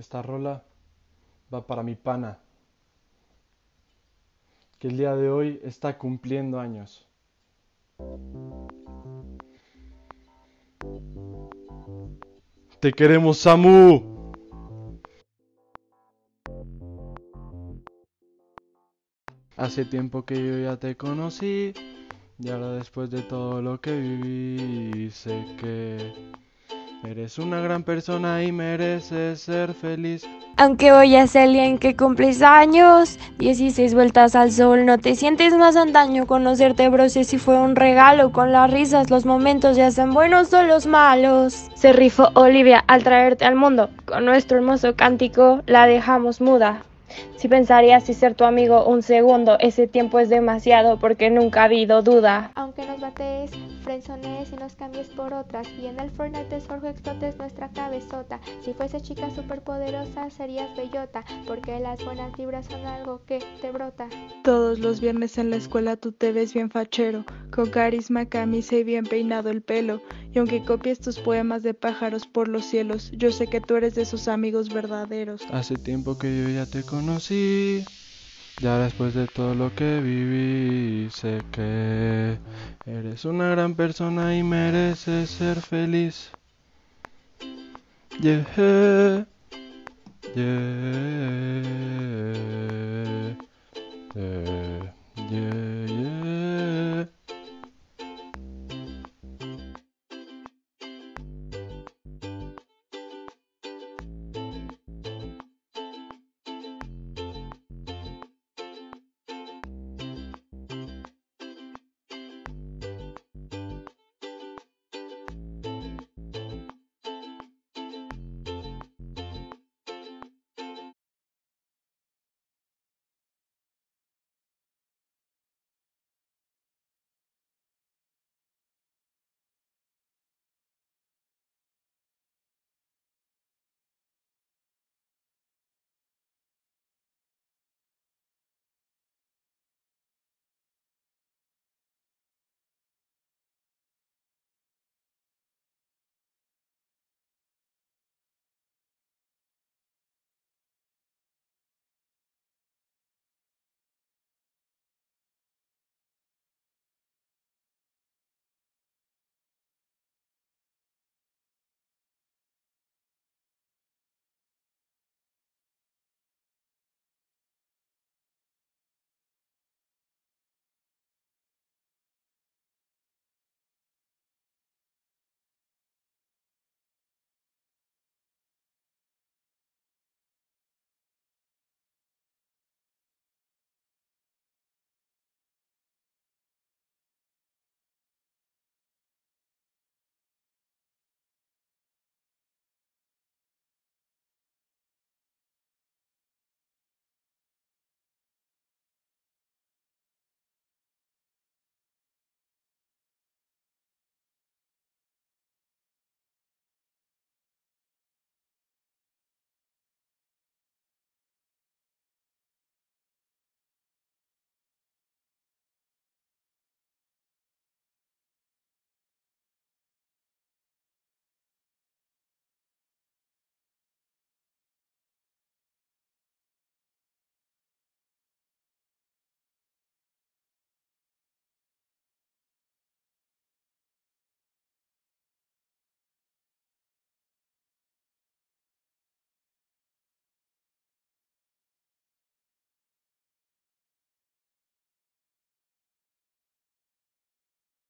Esta rola va para mi pana, que el día de hoy está cumpliendo años. Te queremos, Samu. Hace tiempo que yo ya te conocí y ahora después de todo lo que viví sé que eres una gran persona y mereces ser feliz. Aunque hoy es el día en que cumples años, 16 vueltas al sol, no te sientes más antaño conocerte, bro, si fue un regalo, con las risas los momentos ya sean buenos o los malos. Se rifó Olivia al traerte al mundo, con nuestro hermoso cántico la dejamos muda. Si pensarías si ser tu amigo un segundo, ese tiempo es demasiado porque nunca ha habido duda. Aunque nos bates, frenzones y nos cambies por otras, y en el Fortnite Sorgo explotes nuestra cabezota. Si fuese chica superpoderosa serías bellota, porque las buenas vibras son algo que te brota. Todos los viernes en la escuela tú te ves bien fachero, con carisma, camisa y bien peinado el pelo. Y aunque copies tus poemas de pájaros por los cielos, yo sé que tú eres de sus amigos verdaderos. Hace tiempo que yo ya te conocí. Ya después de todo lo que viví, sé que eres una gran persona y mereces ser feliz.